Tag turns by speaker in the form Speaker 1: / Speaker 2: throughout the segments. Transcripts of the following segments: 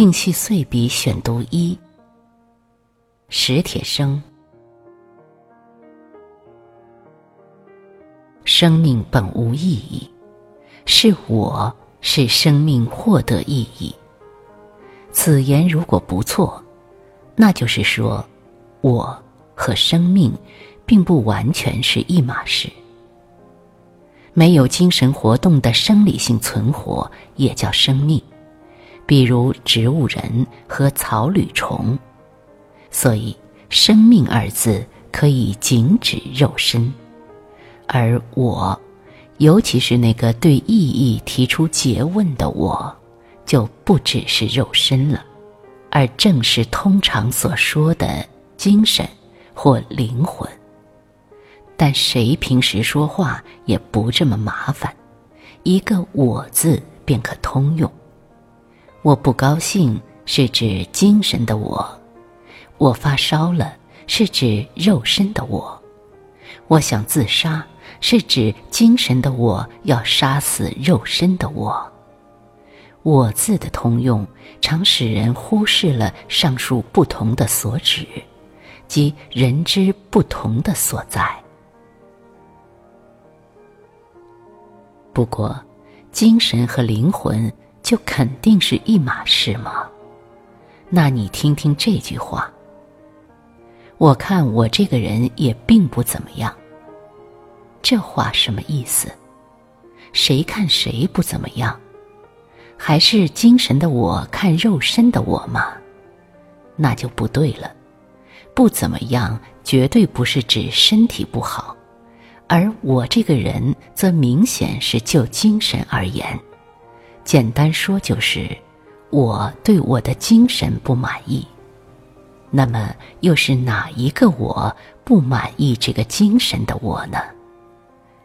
Speaker 1: 另系碎笔选读一。史铁生，生命本无意义，是我使生命获得意义。此言如果不错，那就是说，我和生命并不完全是一码事。没有精神活动的生理性存活也叫生命。比如植物人和草履虫，所以“生命”二字可以仅指肉身，而我，尤其是那个对意义提出诘问的我，就不只是肉身了，而正是通常所说的精神或灵魂。但谁平时说话也不这么麻烦，一个“我”字便可通用。我不高兴是指精神的我，我发烧了是指肉身的我，我想自杀是指精神的我要杀死肉身的我。我字的通用常使人忽视了上述不同的所指，即人之不同的所在。不过，精神和灵魂。就肯定是一码事吗？那你听听这句话。我看我这个人也并不怎么样。这话什么意思？谁看谁不怎么样？还是精神的我看肉身的我吗？那就不对了。不怎么样，绝对不是指身体不好，而我这个人则明显是就精神而言。简单说就是，我对我的精神不满意。那么又是哪一个我不满意这个精神的我呢？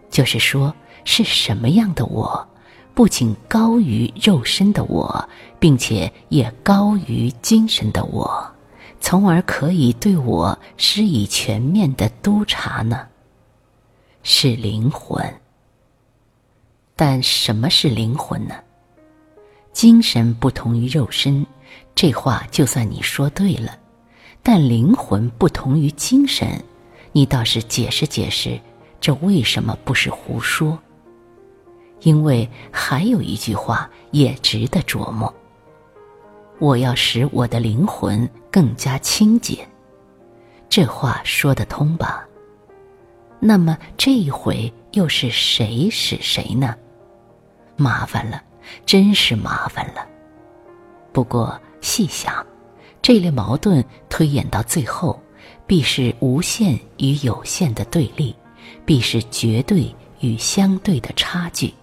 Speaker 1: 就是说，是什么样的我，不仅高于肉身的我，并且也高于精神的我，从而可以对我施以全面的督察呢？是灵魂。但什么是灵魂呢？精神不同于肉身，这话就算你说对了。但灵魂不同于精神，你倒是解释解释，这为什么不是胡说？因为还有一句话也值得琢磨：我要使我的灵魂更加清洁。这话说得通吧？那么这一回又是谁使谁呢？麻烦了。真是麻烦了。不过细想，这类矛盾推演到最后，必是无限与有限的对立，必是绝对与相对的差距，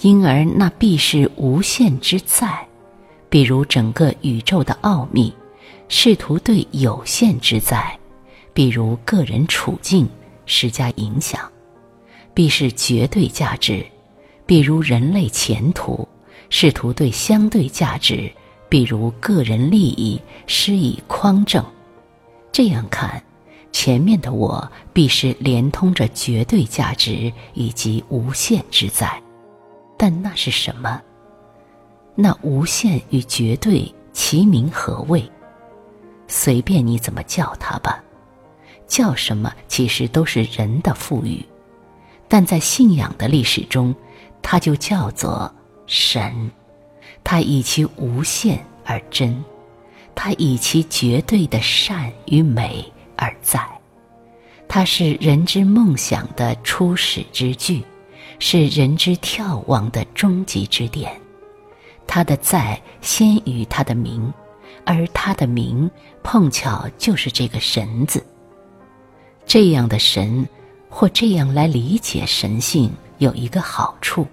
Speaker 1: 因而那必是无限之在。比如整个宇宙的奥秘，试图对有限之在，比如个人处境施加影响，必是绝对价值，比如人类前途。试图对相对价值，比如个人利益，施以匡正。这样看，前面的我必是连通着绝对价值以及无限之在。但那是什么？那无限与绝对其名何谓？随便你怎么叫它吧，叫什么其实都是人的赋予。但在信仰的历史中，它就叫做。神，它以其无限而真，它以其绝对的善与美而在，它是人之梦想的初始之句，是人之眺望的终极之点。它的在先于它的名，而它的名碰巧就是这个神字。这样的神，或这样来理解神性，有一个好处。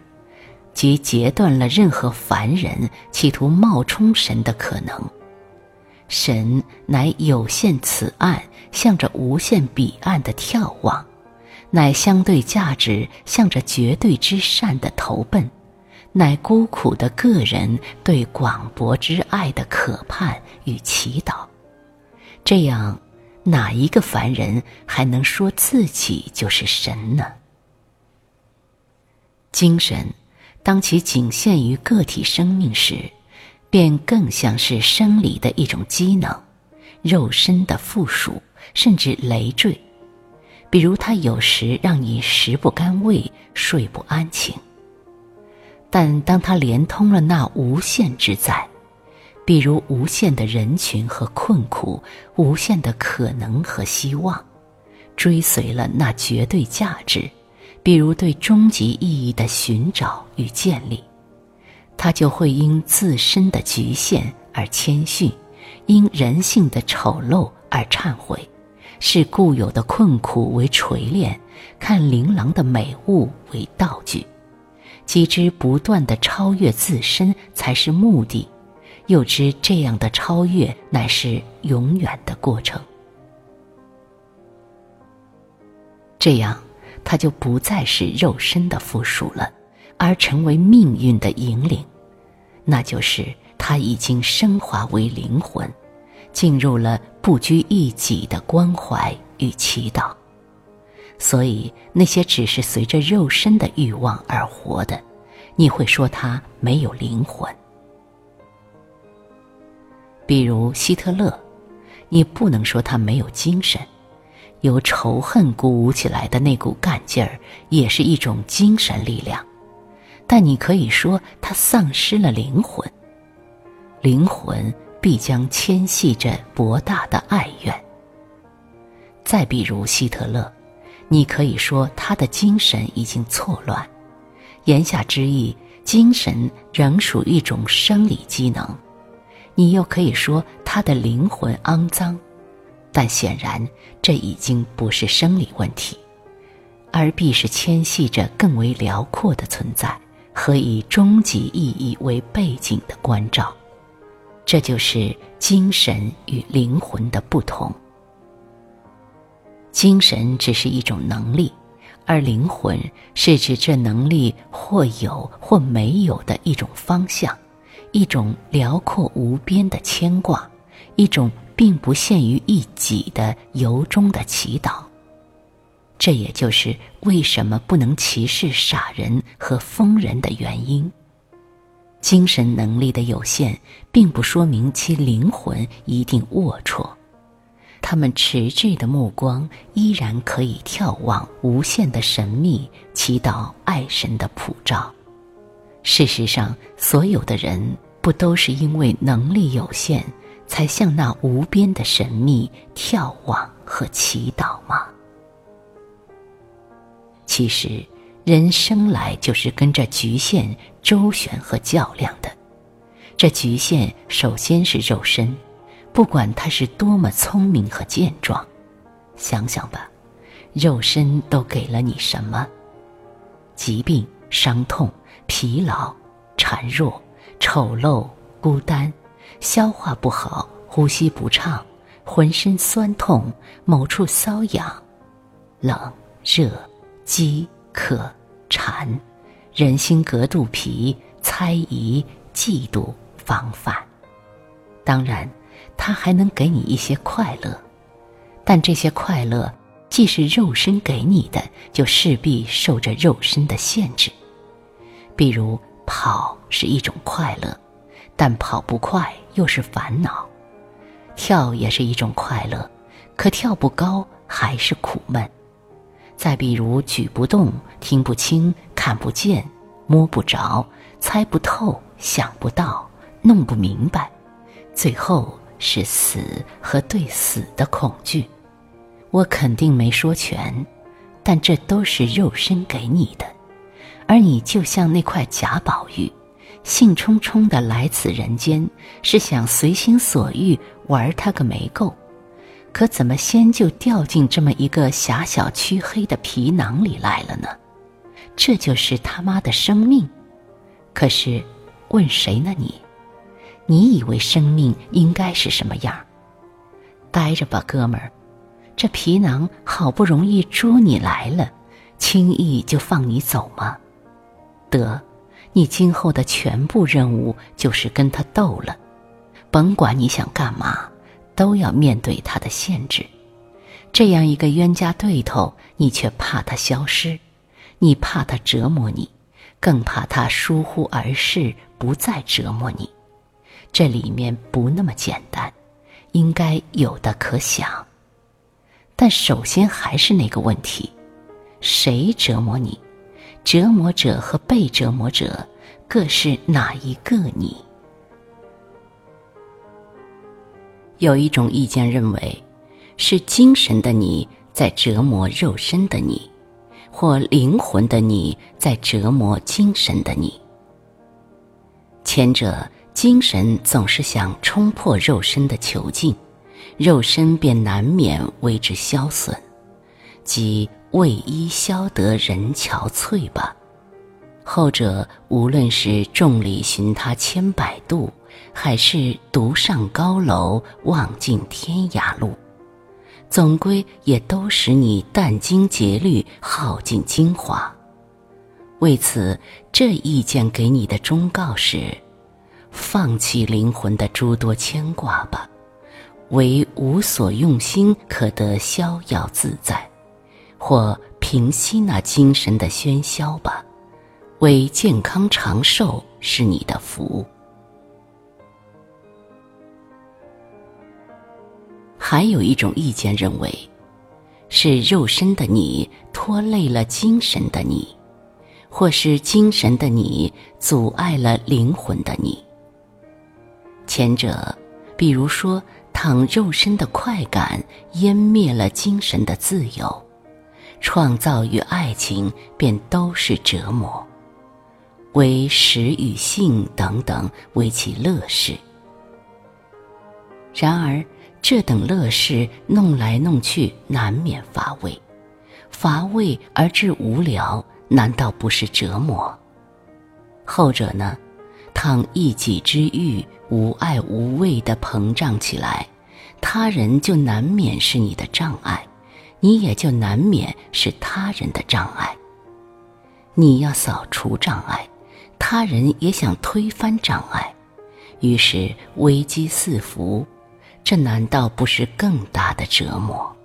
Speaker 1: 即截断了任何凡人企图冒充神的可能。神乃有限此岸向着无限彼岸的眺望，乃相对价值向着绝对之善的投奔，乃孤苦的个人对广博之爱的渴盼与祈祷。这样，哪一个凡人还能说自己就是神呢？精神。当其仅限于个体生命时，便更像是生理的一种机能，肉身的附属，甚至累赘。比如，它有时让你食不甘味，睡不安寝。但当它连通了那无限之在，比如无限的人群和困苦，无限的可能和希望，追随了那绝对价值，比如对终极意义的寻找与建立，它就会因自身的局限而谦逊，因人性的丑陋而忏悔。视固有的困苦为锤炼，看琳琅的美物为道具，即知不断的超越自身才是目的，又知这样的超越乃是永远的过程。这样，他就不再是肉身的附属了，而成为命运的引领，那就是他已经升华为灵魂。进入了不拘一己的关怀与祈祷，所以那些只是随着肉身的欲望而活的，你会说他没有灵魂。比如希特勒，你不能说他没有精神，由仇恨鼓舞起来的那股干劲儿也是一种精神力量，但你可以说他丧失了灵魂，灵魂。必将牵系着博大的爱怨。再比如希特勒，你可以说他的精神已经错乱，言下之意，精神仍属一种生理机能；你又可以说他的灵魂肮脏，但显然这已经不是生理问题，而必是牵系着更为辽阔的存在和以终极意义为背景的关照。这就是精神与灵魂的不同。精神只是一种能力，而灵魂是指这能力或有或没有的一种方向，一种辽阔无边的牵挂，一种并不限于一己的由衷的祈祷。这也就是为什么不能歧视傻人和疯人的原因。精神能力的有限，并不说明其灵魂一定龌龊。他们迟滞的目光依然可以眺望无限的神秘，祈祷爱神的普照。事实上，所有的人不都是因为能力有限，才向那无边的神秘眺望和祈祷吗？其实。人生来就是跟着局限周旋和较量的，这局限首先是肉身，不管它是多么聪明和健壮，想想吧，肉身都给了你什么？疾病、伤痛、疲劳、孱弱、丑陋、孤单、消化不好、呼吸不畅、浑身酸痛、某处瘙痒、冷热、饥。渴、馋、人心隔肚皮、猜疑、嫉妒、防范。当然，它还能给你一些快乐，但这些快乐既是肉身给你的，就势必受着肉身的限制。比如跑是一种快乐，但跑不快又是烦恼；跳也是一种快乐，可跳不高还是苦闷。再比如，举不动、听不清、看不见、摸不着、猜不透、想不到、弄不明白，最后是死和对死的恐惧。我肯定没说全，但这都是肉身给你的，而你就像那块假宝玉，兴冲冲的来此人间，是想随心所欲玩他个没够。可怎么先就掉进这么一个狭小黢黑的皮囊里来了呢？这就是他妈的生命。可是，问谁呢？你，你以为生命应该是什么样？待着吧，哥们儿，这皮囊好不容易捉你来了，轻易就放你走吗？得，你今后的全部任务就是跟他斗了，甭管你想干嘛。都要面对他的限制，这样一个冤家对头，你却怕他消失，你怕他折磨你，更怕他疏忽而逝，不再折磨你。这里面不那么简单，应该有的可想。但首先还是那个问题：谁折磨你？折磨者和被折磨者各是哪一个你？有一种意见认为，是精神的你在折磨肉身的你，或灵魂的你在折磨精神的你。前者，精神总是想冲破肉身的囚禁，肉身便难免为之消损，即为伊消得人憔悴吧。后者，无论是众里寻他千百度。还是独上高楼，望尽天涯路，总归也都使你殚精竭虑，耗尽精华。为此，这意见给你的忠告是：放弃灵魂的诸多牵挂吧，唯无所用心，可得逍遥自在；或平息那精神的喧嚣吧，为健康长寿是你的福。还有一种意见认为，是肉身的你拖累了精神的你，或是精神的你阻碍了灵魂的你。前者，比如说，倘肉身的快感湮灭了精神的自由，创造与爱情便都是折磨，为食与性等等为其乐事。然而。这等乐事弄来弄去，难免乏味；乏味而致无聊，难道不是折磨？后者呢？倘一己之欲无爱无畏的膨胀起来，他人就难免是你的障碍，你也就难免是他人的障碍。你要扫除障碍，他人也想推翻障碍，于是危机四伏。这难道不是更大的折磨？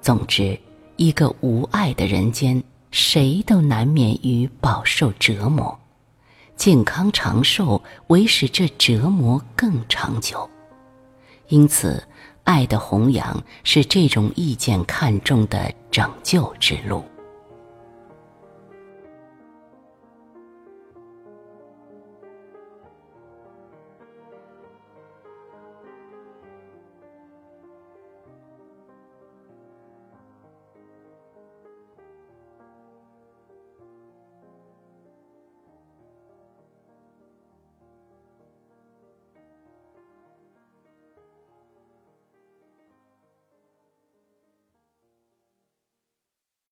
Speaker 1: 总之，一个无爱的人间，谁都难免于饱受折磨。健康长寿，为使这折磨更长久。因此，爱的弘扬是这种意见看重的拯救之路。